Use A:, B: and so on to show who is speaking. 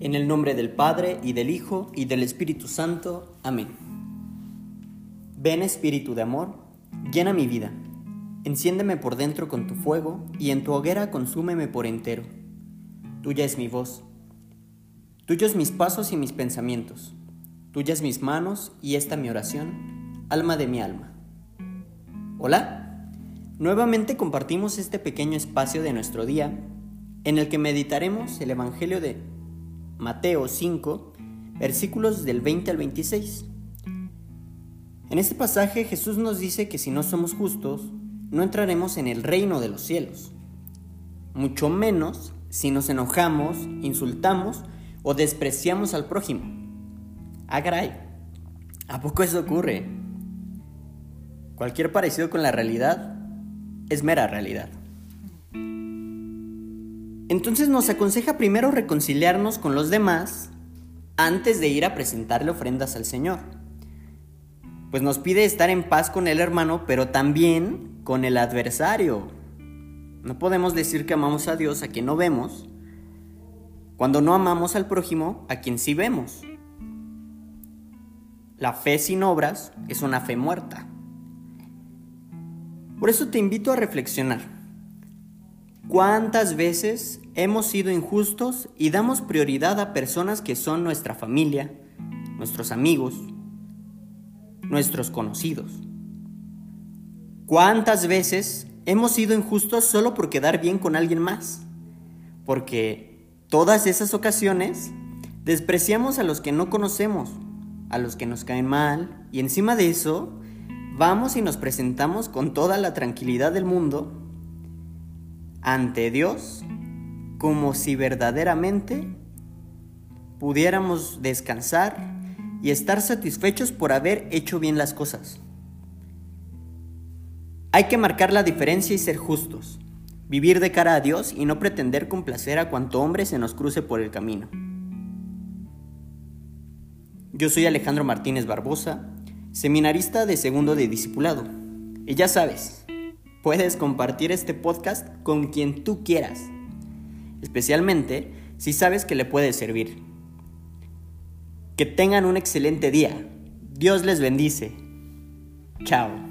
A: En el nombre del Padre, y del Hijo, y del Espíritu Santo. Amén. Ven Espíritu de amor, llena mi vida. Enciéndeme por dentro con tu fuego, y en tu hoguera consúmeme por entero. Tuya es mi voz. Tuyos mis pasos y mis pensamientos. Tuyas mis manos y esta mi oración, alma de mi alma. Hola. Nuevamente compartimos este pequeño espacio de nuestro día en el que meditaremos el Evangelio de Mateo 5, versículos del 20 al 26. En este pasaje Jesús nos dice que si no somos justos, no entraremos en el reino de los cielos. Mucho menos si nos enojamos, insultamos o despreciamos al prójimo. Ah, ¿a poco eso ocurre? Cualquier parecido con la realidad es mera realidad. Entonces nos aconseja primero reconciliarnos con los demás antes de ir a presentarle ofrendas al Señor. Pues nos pide estar en paz con el hermano, pero también con el adversario. No podemos decir que amamos a Dios a quien no vemos, cuando no amamos al prójimo a quien sí vemos. La fe sin obras es una fe muerta. Por eso te invito a reflexionar. ¿Cuántas veces hemos sido injustos y damos prioridad a personas que son nuestra familia, nuestros amigos, nuestros conocidos? ¿Cuántas veces hemos sido injustos solo por quedar bien con alguien más? Porque todas esas ocasiones despreciamos a los que no conocemos, a los que nos caen mal, y encima de eso, vamos y nos presentamos con toda la tranquilidad del mundo ante Dios como si verdaderamente pudiéramos descansar y estar satisfechos por haber hecho bien las cosas. Hay que marcar la diferencia y ser justos, vivir de cara a Dios y no pretender complacer a cuanto hombre se nos cruce por el camino. Yo soy Alejandro Martínez Barbosa, seminarista de segundo de discipulado. Y ya sabes, Puedes compartir este podcast con quien tú quieras, especialmente si sabes que le puede servir. Que tengan un excelente día. Dios les bendice. Chao.